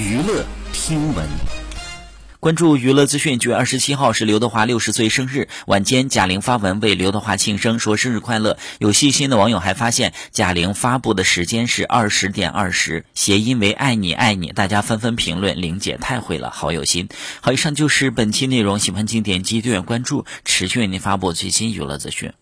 娱乐听闻关注娱乐资讯，九月二十七号是刘德华六十岁生。日晚间，贾玲发文为刘德华庆生，说生日快乐。有细心的网友还发现，贾玲发布的时间是二十点二十，谐音为爱你爱你。大家纷纷评论，玲姐太会了，好有心。好，以上就是本期内容，喜欢请点击订阅关注，持续为您发布最新娱乐资讯。